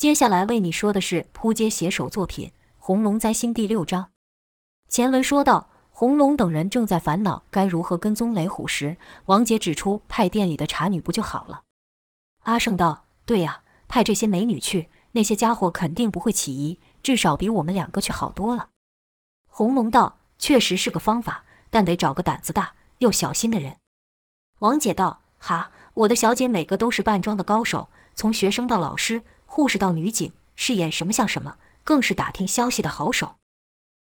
接下来为你说的是扑街写手作品《红龙灾星》第六章。前文说到，红龙等人正在烦恼该如何跟踪雷虎时，王姐指出派店里的茶女不就好了？阿胜道：“对呀，派这些美女去，那些家伙肯定不会起疑，至少比我们两个去好多了。”红龙道：“确实是个方法，但得找个胆子大又小心的人。”王姐道：“哈，我的小姐每个都是扮装的高手，从学生到老师。”护士到女警，是演什么像什么，更是打听消息的好手。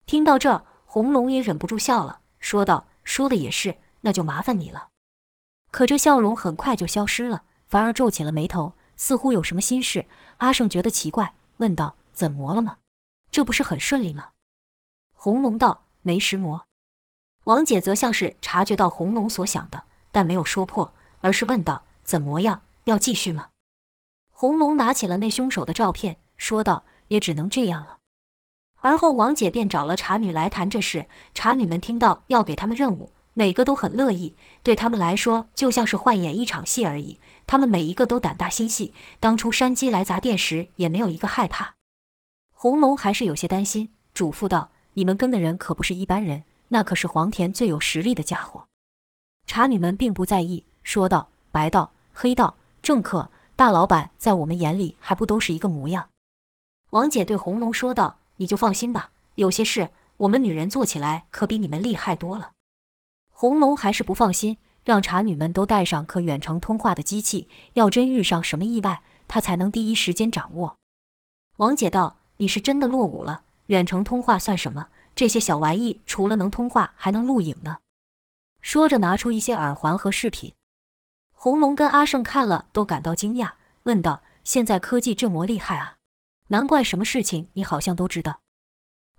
听到这，红龙也忍不住笑了，说道：“说的也是，那就麻烦你了。”可这笑容很快就消失了，反而皱起了眉头，似乎有什么心事。阿胜觉得奇怪，问道：“怎么了吗？这不是很顺利吗？”红龙道：“没石磨。”王姐则像是察觉到红龙所想的，但没有说破，而是问道：“怎么样？要继续吗？”红龙拿起了那凶手的照片，说道：“也只能这样了。”而后王姐便找了茶女来谈这事。茶女们听到要给他们任务，每个都很乐意。对他们来说，就像是换演一场戏而已。他们每一个都胆大心细，当初山鸡来砸店时，也没有一个害怕。红龙还是有些担心，嘱咐道：“你们跟的人可不是一般人，那可是黄田最有实力的家伙。”茶女们并不在意，说道：“白道、黑道、政客。”大老板在我们眼里还不都是一个模样？王姐对红龙说道：“你就放心吧，有些事我们女人做起来可比你们厉害多了。”红龙还是不放心，让茶女们都带上可远程通话的机器，要真遇上什么意外，他才能第一时间掌握。王姐道：“你是真的落伍了，远程通话算什么？这些小玩意除了能通话，还能录影呢。”说着，拿出一些耳环和饰品。红龙跟阿胜看了都感到惊讶，问道：“现在科技这么厉害啊？难怪什么事情你好像都知道。”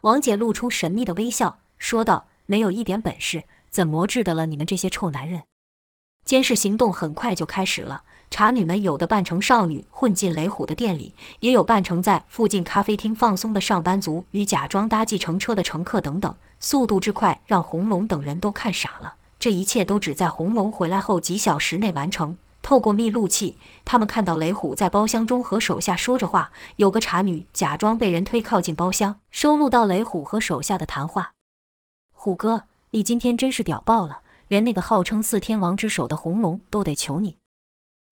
王姐露出神秘的微笑，说道：“没有一点本事，怎么治得了你们这些臭男人？”监视行动很快就开始了，茶女们有的扮成少女混进雷虎的店里，也有扮成在附近咖啡厅放松的上班族与假装搭计程车的乘客等等，速度之快让红龙等人都看傻了。这一切都只在红龙回来后几小时内完成。透过密录器，他们看到雷虎在包厢中和手下说着话，有个茶女假装被人推靠近包厢，收录到雷虎和手下的谈话。虎哥，你今天真是屌爆了，连那个号称四天王之首的红龙都得求你。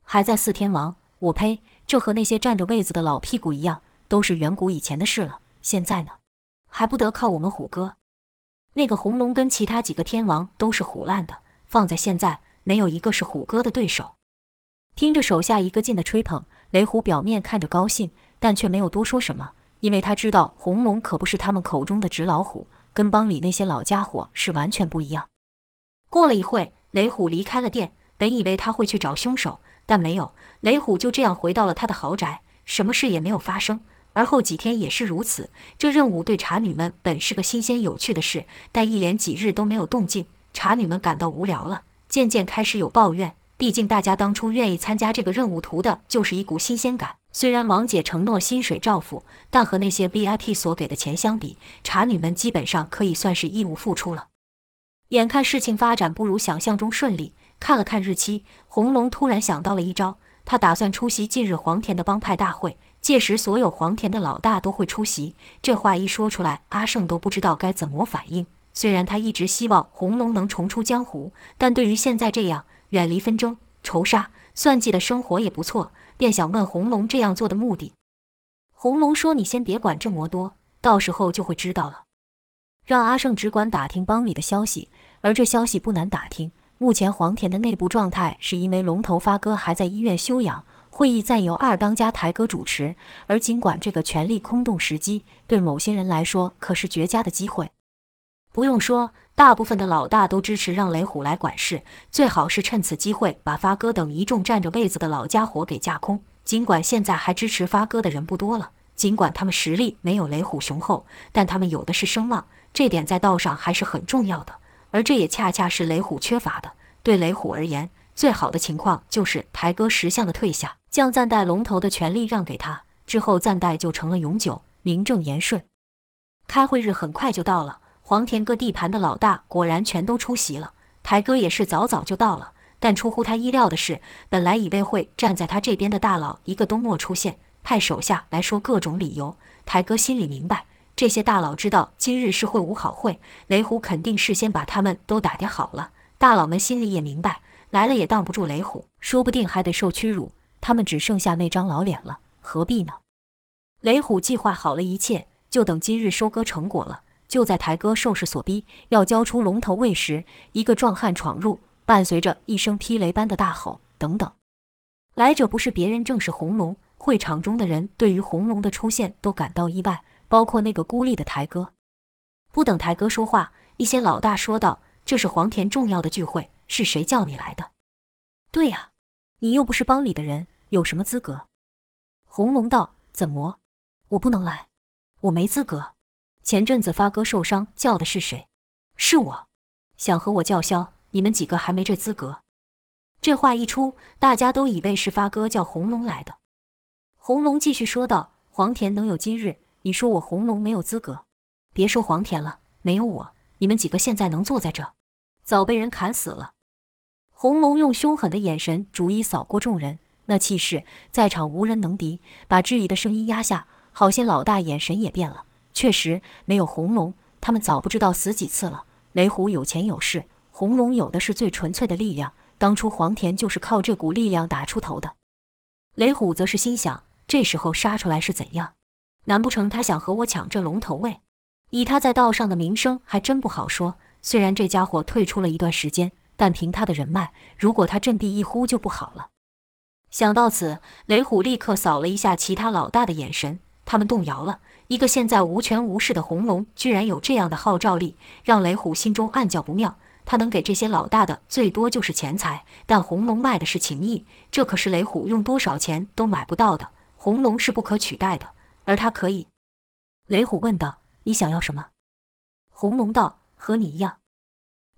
还在四天王？我呸！这和那些占着位子的老屁股一样，都是远古以前的事了。现在呢，还不得靠我们虎哥？那个红龙跟其他几个天王都是虎烂的，放在现在，没有一个是虎哥的对手。听着手下一个劲的吹捧，雷虎表面看着高兴，但却没有多说什么，因为他知道红龙可不是他们口中的纸老虎，跟帮里那些老家伙是完全不一样。过了一会，雷虎离开了店，本以为他会去找凶手，但没有，雷虎就这样回到了他的豪宅，什么事也没有发生。而后几天也是如此。这任务对茶女们本是个新鲜有趣的事，但一连几日都没有动静，茶女们感到无聊了，渐渐开始有抱怨。毕竟大家当初愿意参加这个任务，图的就是一股新鲜感。虽然王姐承诺薪水照付，但和那些 VIP 所给的钱相比，茶女们基本上可以算是义务付出了。眼看事情发展不如想象中顺利，看了看日期，红龙突然想到了一招，他打算出席近日黄田的帮派大会。届时，所有黄田的老大都会出席。这话一说出来，阿胜都不知道该怎么反应。虽然他一直希望红龙能重出江湖，但对于现在这样远离纷争、仇杀、算计的生活也不错，便想问红龙这样做的目的。红龙说：“你先别管这么多，到时候就会知道了。让阿胜只管打听帮里的消息，而这消息不难打听。目前黄田的内部状态是因为龙头发哥还在医院休养。”会议暂由二当家台哥主持，而尽管这个权力空洞时机对某些人来说可是绝佳的机会。不用说，大部分的老大都支持让雷虎来管事，最好是趁此机会把发哥等一众占着位子的老家伙给架空。尽管现在还支持发哥的人不多了，尽管他们实力没有雷虎雄厚，但他们有的是声望，这点在道上还是很重要的。而这也恰恰是雷虎缺乏的。对雷虎而言，最好的情况就是台哥识相的退下。将暂代龙头的权利让给他之后，暂代就成了永久，名正言顺。开会日很快就到了，黄田各地盘的老大果然全都出席了。台哥也是早早就到了，但出乎他意料的是，本来以为会站在他这边的大佬一个都没出现。派手下来说各种理由。台哥心里明白，这些大佬知道今日是会武好会，雷虎肯定事先把他们都打点好了。大佬们心里也明白，来了也挡不住雷虎，说不定还得受屈辱。他们只剩下那张老脸了，何必呢？雷虎计划好了一切，就等今日收割成果了。就在台哥受势所逼，要交出龙头位时，一个壮汉闯入，伴随着一声霹雷般的大吼：“等等！”来者不是别人，正是红龙。会场中的人对于红龙的出现都感到意外，包括那个孤立的台哥。不等台哥说话，一些老大说道：“这是黄田重要的聚会，是谁叫你来的？”“对呀，你又不是帮里的人，有什么资格？”红龙道：“怎么，我不能来？我没资格。前阵子发哥受伤，叫的是谁？是我。想和我叫嚣，你们几个还没这资格。”这话一出，大家都以为是发哥叫红龙来的。红龙继续说道：“黄田能有今日，你说我红龙没有资格？别说黄田了，没有我，你们几个现在能坐在这，早被人砍死了。”红龙用凶狠的眼神逐一扫过众人，那气势在场无人能敌，把质疑的声音压下。好些老大眼神也变了，确实没有红龙，他们早不知道死几次了。雷虎有钱有势，红龙有的是最纯粹的力量。当初黄田就是靠这股力量打出头的。雷虎则是心想：这时候杀出来是怎样？难不成他想和我抢这龙头位？以他在道上的名声，还真不好说。虽然这家伙退出了一段时间，但凭他的人脉，如果他振臂一呼就不好了。想到此，雷虎立刻扫了一下其他老大的眼神，他们动摇了。一个现在无权无势的红龙，居然有这样的号召力，让雷虎心中暗叫不妙。他能给这些老大的最多就是钱财，但红龙卖的是情谊，这可是雷虎用多少钱都买不到的。红龙是不可取代的，而他可以。雷虎问道：“你想要什么？”红龙道：“和你一样。”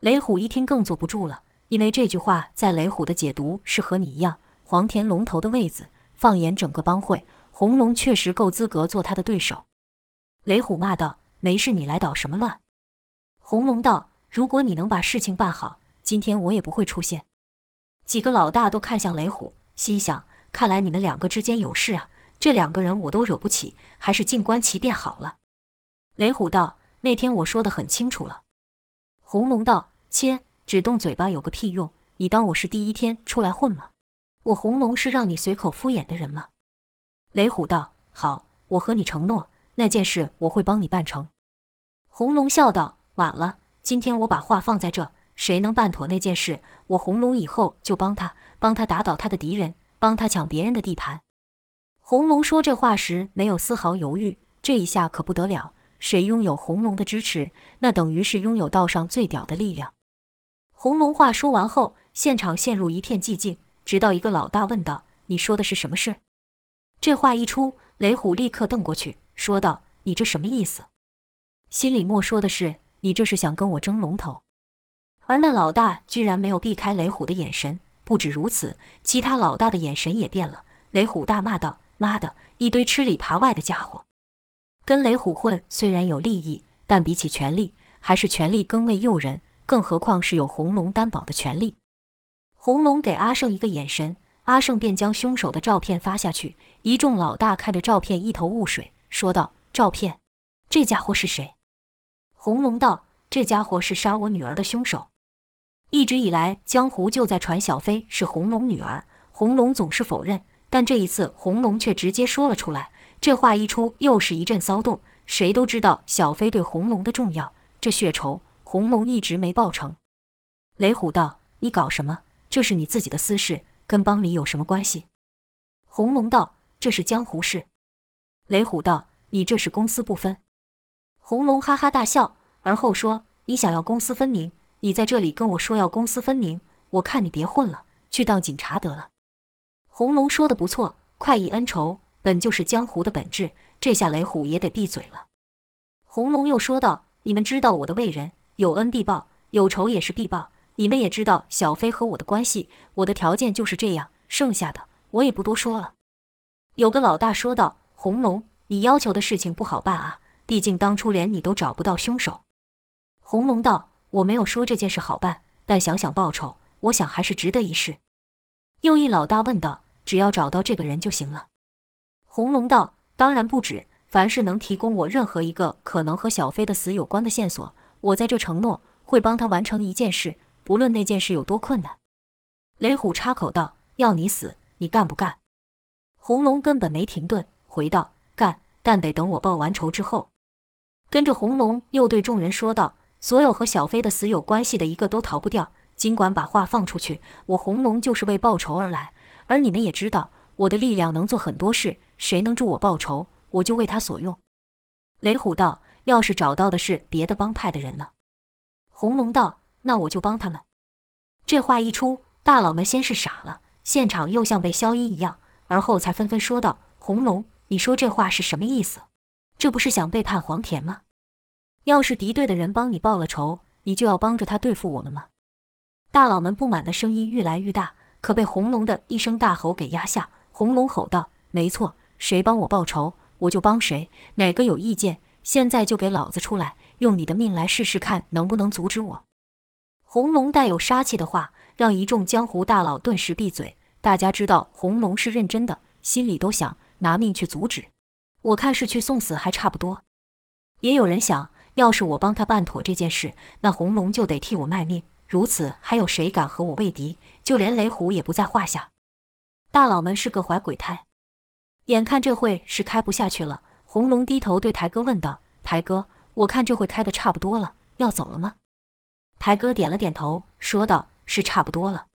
雷虎一听更坐不住了，因为这句话在雷虎的解读是和你一样，黄田龙头的位子，放眼整个帮会，红龙确实够资格做他的对手。雷虎骂道：“没事，你来捣什么乱？”红龙道。如果你能把事情办好，今天我也不会出现。几个老大都看向雷虎，心想：看来你们两个之间有事啊！这两个人我都惹不起，还是静观其变好了。雷虎道：“那天我说的很清楚了。”红龙道：“切，只动嘴巴有个屁用！你当我是第一天出来混吗？我红龙是让你随口敷衍的人吗？”雷虎道：“好，我和你承诺，那件事我会帮你办成。”红龙笑道：“晚了。”今天我把话放在这，谁能办妥那件事，我红龙以后就帮他，帮他打倒他的敌人，帮他抢别人的地盘。红龙说这话时没有丝毫犹豫，这一下可不得了，谁拥有红龙的支持，那等于是拥有道上最屌的力量。红龙话说完后，现场陷入一片寂静，直到一个老大问道：“你说的是什么事？”这话一出，雷虎立刻瞪过去，说道：“你这什么意思？”心里默说的是。你这是想跟我争龙头？而那老大居然没有避开雷虎的眼神。不止如此，其他老大的眼神也变了。雷虎大骂道：“妈的，一堆吃里扒外的家伙！跟雷虎混虽然有利益，但比起权力，还是权力更为诱人。更何况是有红龙担保的权利。”红龙给阿胜一个眼神，阿胜便将凶手的照片发下去。一众老大看着照片一头雾水，说道：“照片，这家伙是谁？”红龙道：“这家伙是杀我女儿的凶手。一直以来，江湖就在传小飞是红龙女儿，红龙总是否认。但这一次，红龙却直接说了出来。这话一出，又是一阵骚动。谁都知道小飞对红龙的重要，这血仇，红龙一直没报成。”雷虎道：“你搞什么？这是你自己的私事，跟帮里有什么关系？”红龙道：“这是江湖事。”雷虎道：“你这是公私不分。”红龙哈哈大笑，而后说：“你想要公私分明？你在这里跟我说要公私分明，我看你别混了，去当警察得了。”红龙说的不错，快意恩仇本就是江湖的本质。这下雷虎也得闭嘴了。红龙又说道：“你们知道我的为人，有恩必报，有仇也是必报。你们也知道小飞和我的关系，我的条件就是这样，剩下的我也不多说了。”有个老大说道：“红龙，你要求的事情不好办啊。”毕竟当初连你都找不到凶手，红龙道：“我没有说这件事好办，但想想报酬，我想还是值得一试。”又一老大问道：“只要找到这个人就行了？”红龙道：“当然不止，凡是能提供我任何一个可能和小飞的死有关的线索，我在这承诺会帮他完成一件事，不论那件事有多困难。”雷虎插口道：“要你死，你干不干？”红龙根本没停顿，回道：“干，但得等我报完仇之后。”跟着红龙又对众人说道：“所有和小飞的死有关系的一个都逃不掉。尽管把话放出去，我红龙就是为报仇而来，而你们也知道。”我的力量能做很多事，谁能助我报仇，我就为他所用。雷虎道：“要是找到的是别的帮派的人呢？”红龙道：“那我就帮他们。”这话一出，大佬们先是傻了，现场又像被消音一样，而后才纷纷说道：“红龙，你说这话是什么意思？这不是想背叛黄田吗？要是敌对的人帮你报了仇，你就要帮着他对付我们吗？”大佬们不满的声音愈来愈大，可被红龙的一声大吼给压下。红龙吼道：“没错，谁帮我报仇，我就帮谁。哪个有意见，现在就给老子出来，用你的命来试试看，能不能阻止我？”红龙带有杀气的话，让一众江湖大佬顿时闭嘴。大家知道红龙是认真的，心里都想拿命去阻止。我看是去送死还差不多。也有人想，要是我帮他办妥这件事，那红龙就得替我卖命。如此，还有谁敢和我为敌？就连雷虎也不在话下。大佬们是个怀鬼胎，眼看这会是开不下去了，红龙低头对台哥问道：“台哥，我看这会开的差不多了，要走了吗？”台哥点了点头，说道：“是差不多了。”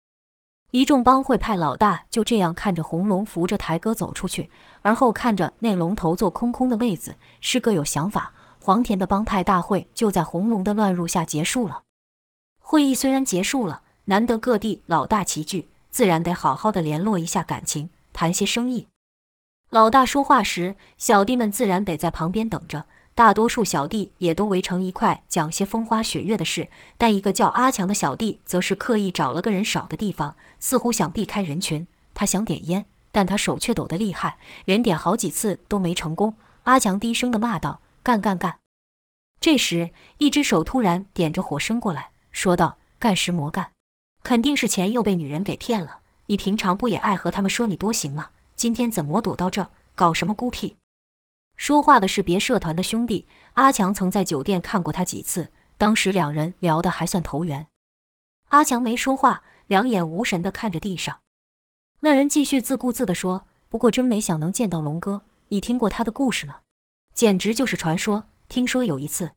一众帮会派老大就这样看着红龙扶着台哥走出去，而后看着那龙头座空空的位子，是各有想法。黄田的帮派大会就在红龙的乱入下结束了。会议虽然结束了，难得各地老大齐聚。自然得好好的联络一下感情，谈些生意。老大说话时，小弟们自然得在旁边等着。大多数小弟也都围成一块，讲些风花雪月的事。但一个叫阿强的小弟，则是刻意找了个人少的地方，似乎想避开人群。他想点烟，但他手却抖得厉害，连点好几次都没成功。阿强低声的骂道：“干干干！”这时，一只手突然点着火伸过来说道：“干什么干？”肯定是钱又被女人给骗了。你平常不也爱和他们说你多行吗？今天怎么躲到这，搞什么孤僻？说话的是别社团的兄弟阿强，曾在酒店看过他几次，当时两人聊得还算投缘。阿强没说话，两眼无神地看着地上。那人继续自顾自地说：“不过真没想能见到龙哥，你听过他的故事吗？简直就是传说。听说有一次……”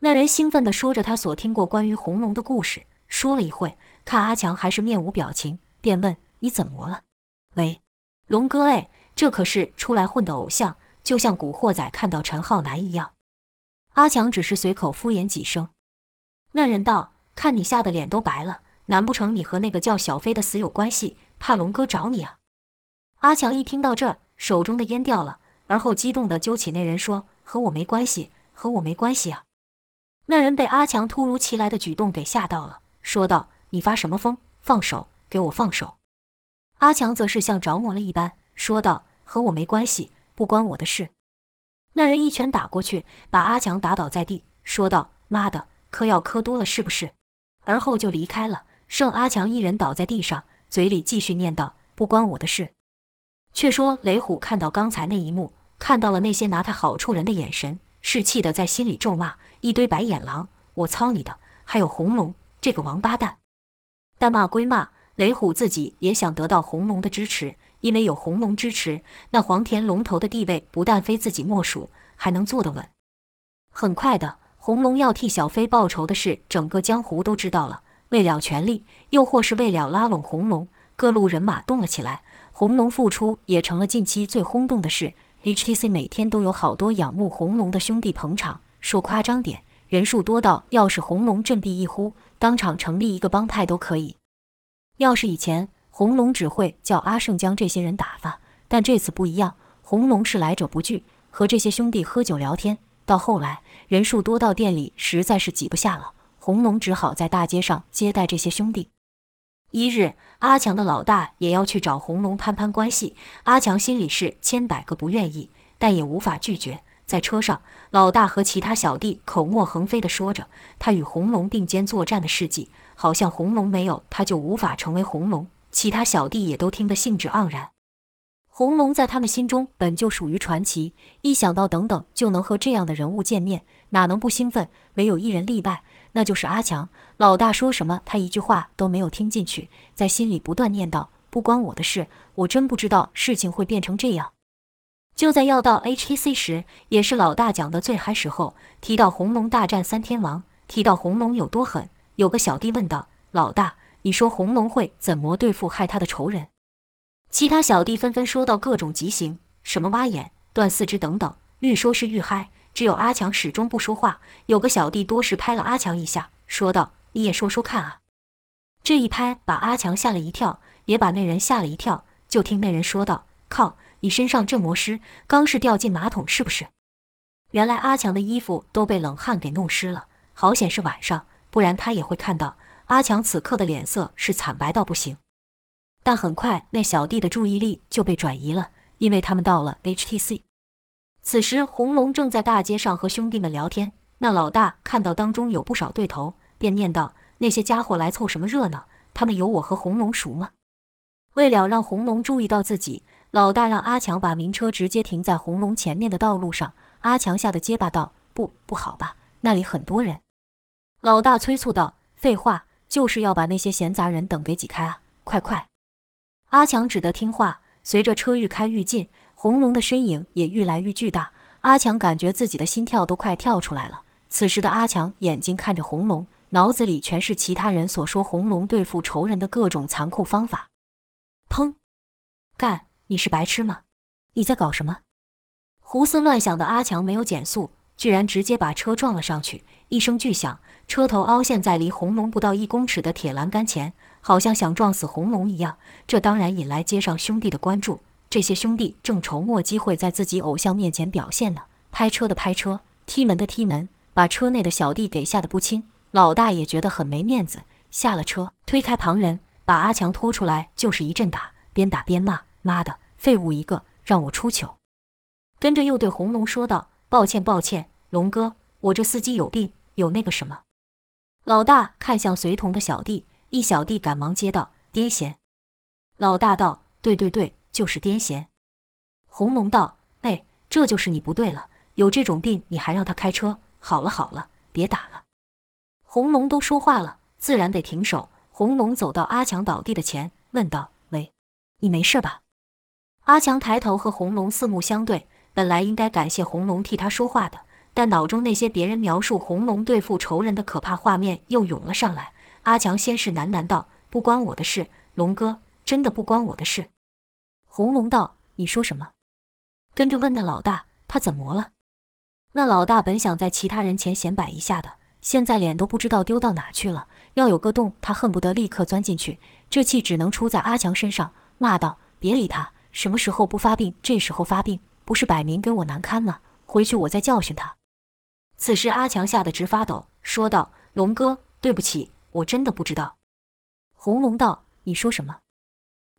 那人兴奋地说着他所听过关于红龙的故事，说了一会。看阿强还是面无表情，便问：“你怎么了？”“喂，龙哥，哎，这可是出来混的偶像，就像古惑仔看到陈浩南一样。”阿强只是随口敷衍几声。那人道：“看你吓得脸都白了，难不成你和那个叫小飞的死有关系，怕龙哥找你啊？”阿强一听到这，手中的烟掉了，而后激动地揪起那人说：“和我没关系，和我没关系啊！”那人被阿强突如其来的举动给吓到了，说道。你发什么疯？放手，给我放手！阿强则是像着魔了一般说道：“和我没关系，不关我的事。”那人一拳打过去，把阿强打倒在地，说道：“妈的，嗑药嗑多了是不是？”而后就离开了，剩阿强一人倒在地上，嘴里继续念叨：“不关我的事。”却说雷虎看到刚才那一幕，看到了那些拿他好处人的眼神，是气的在心里咒骂：“一堆白眼狼，我操你的！”还有红龙这个王八蛋。但骂归骂，雷虎自己也想得到红龙的支持，因为有红龙支持，那黄田龙头的地位不但非自己莫属，还能坐得稳。很快的，红龙要替小飞报仇的事，整个江湖都知道了。为了权力，又或是为了拉拢红龙，各路人马动了起来。红龙复出也成了近期最轰动的事。HTC 每天都有好多仰慕红龙的兄弟捧场，说夸张点，人数多到要是红龙振臂一呼。当场成立一个帮派都可以。要是以前红龙只会叫阿胜将这些人打发，但这次不一样，红龙是来者不拒，和这些兄弟喝酒聊天。到后来人数多到店里实在是挤不下了，红龙只好在大街上接待这些兄弟。一日，阿强的老大也要去找红龙攀攀关系，阿强心里是千百个不愿意，但也无法拒绝。在车上，老大和其他小弟口沫横飞地说着他与红龙并肩作战的事迹，好像红龙没有他就无法成为红龙。其他小弟也都听得兴致盎然。红龙在他们心中本就属于传奇，一想到等等就能和这样的人物见面，哪能不兴奋？唯有一人例外，那就是阿强。老大说什么，他一句话都没有听进去，在心里不断念叨：“不关我的事，我真不知道事情会变成这样。”就在要到 HTC 时，也是老大讲的最嗨时候，提到红龙大战三天王，提到红龙有多狠，有个小弟问道：“老大，你说红龙会怎么对付害他的仇人？”其他小弟纷纷说到各种极刑，什么挖眼、断四肢等等，愈说是愈嗨。只有阿强始终不说话。有个小弟多时拍了阿强一下，说道：“你也说说看啊！”这一拍把阿强吓了一跳，也把那人吓了一跳。就听那人说道：“靠，你身上这磨湿，刚是掉进马桶是不是？”原来阿强的衣服都被冷汗给弄湿了，好险是晚上，不然他也会看到阿强此刻的脸色是惨白到不行。但很快，那小弟的注意力就被转移了，因为他们到了 HTC。此时，红龙正在大街上和兄弟们聊天。那老大看到当中有不少对头，便念道：“那些家伙来凑什么热闹？他们有我和红龙熟吗？”为了让红龙注意到自己，老大让阿强把名车直接停在红龙前面的道路上。阿强吓得结巴道：“不，不好吧？那里很多人。”老大催促道：“废话，就是要把那些闲杂人等给挤开啊！快快！”阿强只得听话，随着车愈开愈近，红龙的身影也愈来愈巨大。阿强感觉自己的心跳都快跳出来了。此时的阿强眼睛看着红龙，脑子里全是其他人所说红龙对付仇人的各种残酷方法。砰！干！你是白痴吗？你在搞什么？胡思乱想的阿强没有减速，居然直接把车撞了上去。一声巨响，车头凹陷在离红龙不到一公尺的铁栏杆前。好像想撞死红龙一样，这当然引来街上兄弟的关注。这些兄弟正筹莫机会在自己偶像面前表现呢，拍车的拍车，踢门的踢门，把车内的小弟给吓得不轻。老大也觉得很没面子，下了车，推开旁人，把阿强拖出来就是一阵打，边打边骂：“妈的，废物一个，让我出糗！”跟着又对红龙说道：“抱歉，抱歉，龙哥，我这司机有病，有那个什么。”老大看向随同的小弟。一小弟赶忙接道：“癫痫。”老大道：“对对对，就是癫痫。”红龙道：“哎，这就是你不对了，有这种病你还让他开车？好了好了，别打了。”红龙都说话了，自然得停手。红龙走到阿强倒地的前，问道：“喂，你没事吧？”阿强抬头和红龙四目相对，本来应该感谢红龙替他说话的，但脑中那些别人描述红龙对付仇人的可怕画面又涌了上来。阿强先是喃喃道：“不关我的事，龙哥，真的不关我的事。”红龙道：“你说什么？”跟着问那老大：“他怎么了？”那老大本想在其他人前显摆一下的，现在脸都不知道丢到哪去了。要有个洞，他恨不得立刻钻进去。这气只能出在阿强身上，骂道：“别理他，什么时候不发病，这时候发病，不是摆明给我难堪吗？回去我再教训他。”此时阿强吓得直发抖，说道：“龙哥，对不起。”我真的不知道。红龙道：“你说什么？”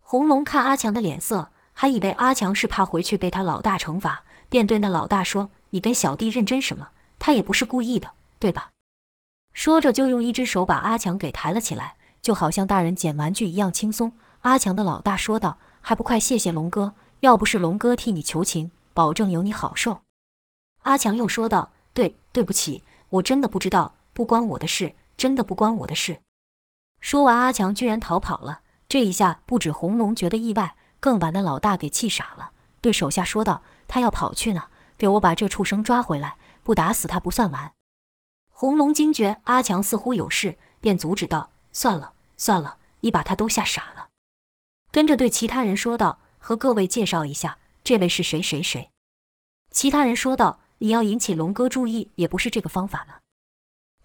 红龙看阿强的脸色，还以为阿强是怕回去被他老大惩罚，便对那老大说：“你跟小弟认真什么？他也不是故意的，对吧？”说着就用一只手把阿强给抬了起来，就好像大人捡玩具一样轻松。阿强的老大说道：“还不快谢谢龙哥！要不是龙哥替你求情，保证有你好受。”阿强又说道：“对，对不起，我真的不知道，不关我的事。”真的不关我的事。说完，阿强居然逃跑了。这一下不止红龙觉得意外，更把那老大给气傻了，对手下说道：“他要跑去呢，给我把这畜生抓回来，不打死他不算完。”红龙惊觉阿强似乎有事，便阻止道：“算了算了，你把他都吓傻了。”跟着对其他人说道：“和各位介绍一下，这位是谁谁谁。”其他人说道：“你要引起龙哥注意，也不是这个方法了。”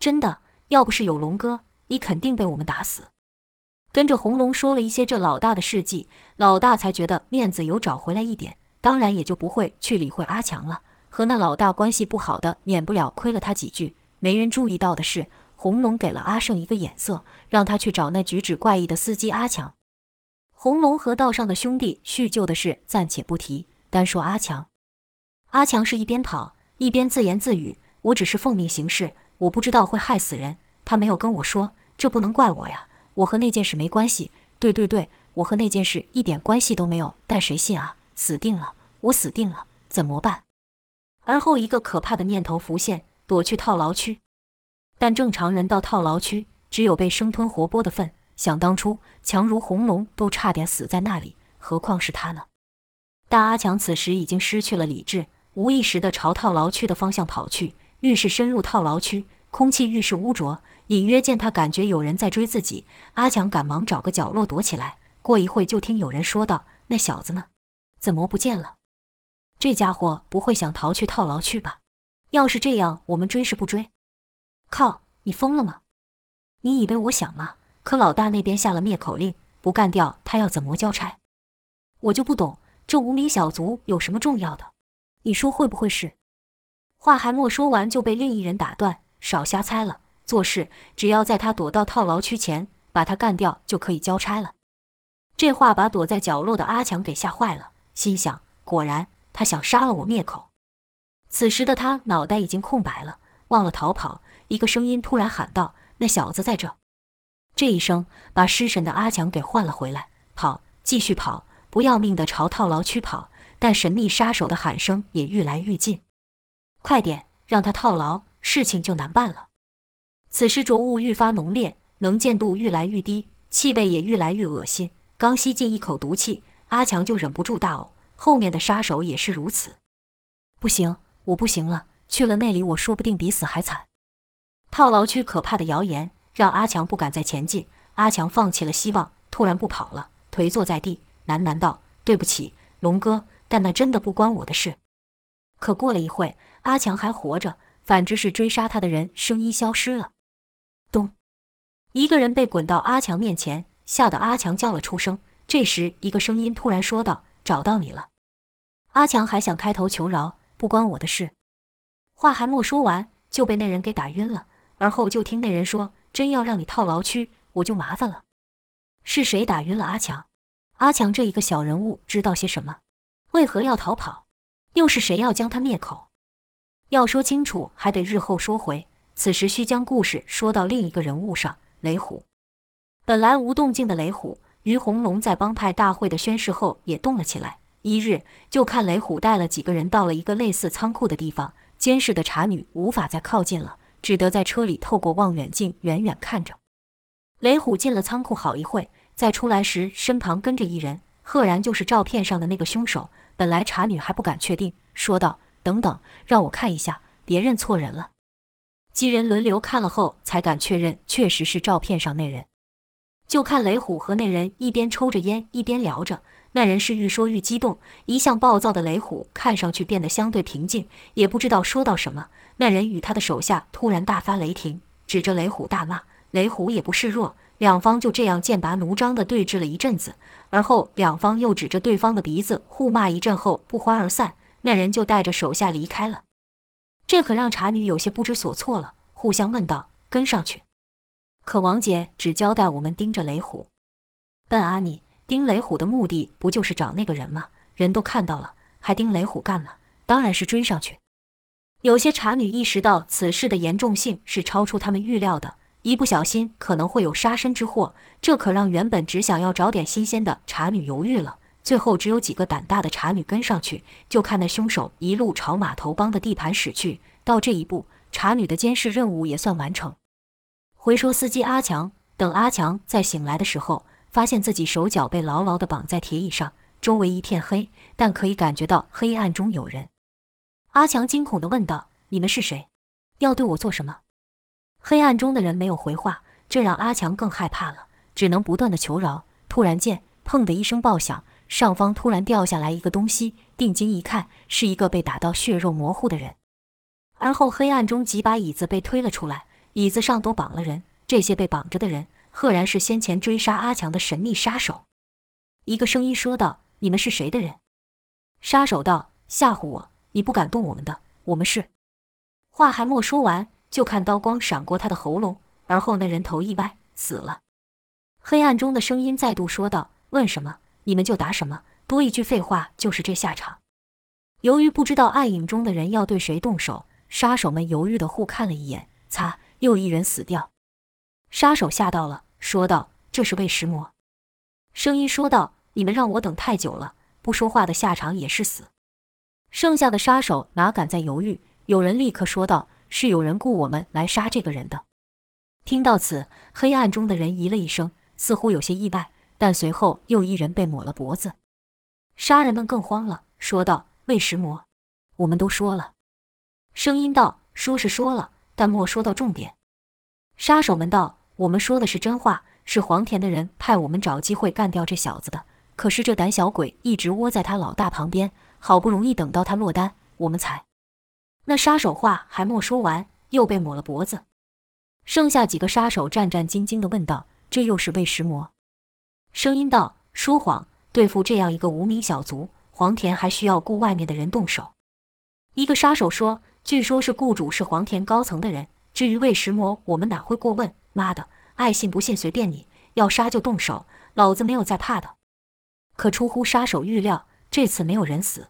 真的。要不是有龙哥，你肯定被我们打死。跟着红龙说了一些这老大的事迹，老大才觉得面子有找回来一点，当然也就不会去理会阿强了。和那老大关系不好的，免不了亏了他几句。没人注意到的是，红龙给了阿胜一个眼色，让他去找那举止怪异的司机阿强。红龙和道上的兄弟叙旧的事暂且不提，单说阿强。阿强是一边跑一边自言自语：“我只是奉命行事。”我不知道会害死人，他没有跟我说，这不能怪我呀。我和那件事没关系。对对对，我和那件事一点关系都没有。但谁信啊？死定了，我死定了，怎么办？而后一个可怕的念头浮现，躲去套牢区。但正常人到套牢区，只有被生吞活剥的份。想当初，强如红龙都差点死在那里，何况是他呢？但阿强此时已经失去了理智，无意识地朝套牢区的方向跑去。越是深入套牢区，空气愈是污浊，隐约见他感觉有人在追自己。阿强赶忙找个角落躲起来。过一会，就听有人说道：“那小子呢？怎么不见了？这家伙不会想逃去套牢区吧？要是这样，我们追是不追？靠！你疯了吗？你以为我想吗？”可老大那边下了灭口令，不干掉他要怎么交差？我就不懂，这无名小卒有什么重要的？你说会不会是？话还没说完，就被另一人打断：“少瞎猜了，做事只要在他躲到套牢区前把他干掉，就可以交差了。”这话把躲在角落的阿强给吓坏了，心想：果然，他想杀了我灭口。此时的他脑袋已经空白了，忘了逃跑。一个声音突然喊道：“那小子在这！”这一声把失神的阿强给唤了回来，跑，继续跑，不要命的朝套牢区跑。但神秘杀手的喊声也愈来愈近，快点让他套牢，事情就难办了。此时浊雾愈发浓烈，能见度愈来愈低，气味也愈来愈恶心。刚吸进一口毒气，阿强就忍不住大呕。后面的杀手也是如此。不行，我不行了，去了那里，我说不定比死还惨。套牢区可怕的谣言。让阿强不敢再前进，阿强放弃了希望，突然不跑了，颓坐在地，喃喃道：“对不起，龙哥，但那真的不关我的事。”可过了一会，阿强还活着，反之是追杀他的人声音消失了。咚，一个人被滚到阿强面前，吓得阿强叫了出声。这时，一个声音突然说道：“找到你了。”阿强还想开头求饶：“不关我的事。”话还没说完，就被那人给打晕了。而后就听那人说。真要让你套牢区，我就麻烦了。是谁打晕了阿强？阿强这一个小人物知道些什么？为何要逃跑？又是谁要将他灭口？要说清楚，还得日后说回。此时需将故事说到另一个人物上——雷虎。本来无动静的雷虎，于红龙在帮派大会的宣誓后也动了起来。一日，就看雷虎带了几个人到了一个类似仓库的地方，监视的茶女无法再靠近了。只得在车里透过望远镜远远看着。雷虎进了仓库好一会，再出来时身旁跟着一人，赫然就是照片上的那个凶手。本来茶女还不敢确定，说道：“等等，让我看一下，别认错人了。”几人轮流看了后，才敢确认确实是照片上那人。就看雷虎和那人一边抽着烟一边聊着。那人是愈说愈激动，一向暴躁的雷虎看上去变得相对平静，也不知道说到什么。那人与他的手下突然大发雷霆，指着雷虎大骂。雷虎也不示弱，两方就这样剑拔弩张地对峙了一阵子，而后两方又指着对方的鼻子互骂一阵后不欢而散。那人就带着手下离开了。这可让茶女有些不知所措了，互相问道：“跟上去？”可王姐只交代我们盯着雷虎。笨阿你！盯雷虎的目的不就是找那个人吗？人都看到了，还盯雷虎干嘛？当然是追上去。有些茶女意识到此事的严重性是超出他们预料的，一不小心可能会有杀身之祸。这可让原本只想要找点新鲜的茶女犹豫了。最后只有几个胆大的茶女跟上去，就看那凶手一路朝码头帮的地盘驶去。到这一步，茶女的监视任务也算完成。回收司机阿强，等阿强再醒来的时候。发现自己手脚被牢牢地绑在铁椅上，周围一片黑，但可以感觉到黑暗中有人。阿强惊恐地问道：“你们是谁？要对我做什么？”黑暗中的人没有回话，这让阿强更害怕了，只能不断的求饶。突然间，砰的一声爆响，上方突然掉下来一个东西，定睛一看，是一个被打到血肉模糊的人。而后，黑暗中几把椅子被推了出来，椅子上都绑了人。这些被绑着的人。赫然是先前追杀阿强的神秘杀手。一个声音说道：“你们是谁的人？”杀手道：“吓唬我？你不敢动我们的，我们是……”话还没说完，就看刀光闪过他的喉咙，而后那人头一歪，死了。黑暗中的声音再度说道：“问什么，你们就答什么，多一句废话就是这下场。”由于不知道暗影中的人要对谁动手，杀手们犹豫的互看了一眼，擦，又一人死掉。杀手吓到了。说道：“这是魏石魔。”声音说道：“你们让我等太久了，不说话的下场也是死。剩下的杀手哪敢再犹豫？有人立刻说道：“是有人雇我们来杀这个人的。”听到此，黑暗中的人咦了一声，似乎有些意外，但随后又一人被抹了脖子。杀人们更慌了，说道：“魏石魔，我们都说了。”声音道：“说是说了，但莫说到重点。”杀手们道：“我们说的是真话，是黄田的人派我们找机会干掉这小子的。可是这胆小鬼一直窝在他老大旁边，好不容易等到他落单，我们才……”那杀手话还没说完，又被抹了脖子。剩下几个杀手战战兢兢地问道：“这又是魏石魔？”声音道：“说谎，对付这样一个无名小卒，黄田还需要雇外面的人动手。”一个杀手说：“据说是雇主是黄田高层的人，至于魏石魔，我们哪会过问？妈的，爱信不信随便你，要杀就动手，老子没有在怕的。”可出乎杀手预料，这次没有人死。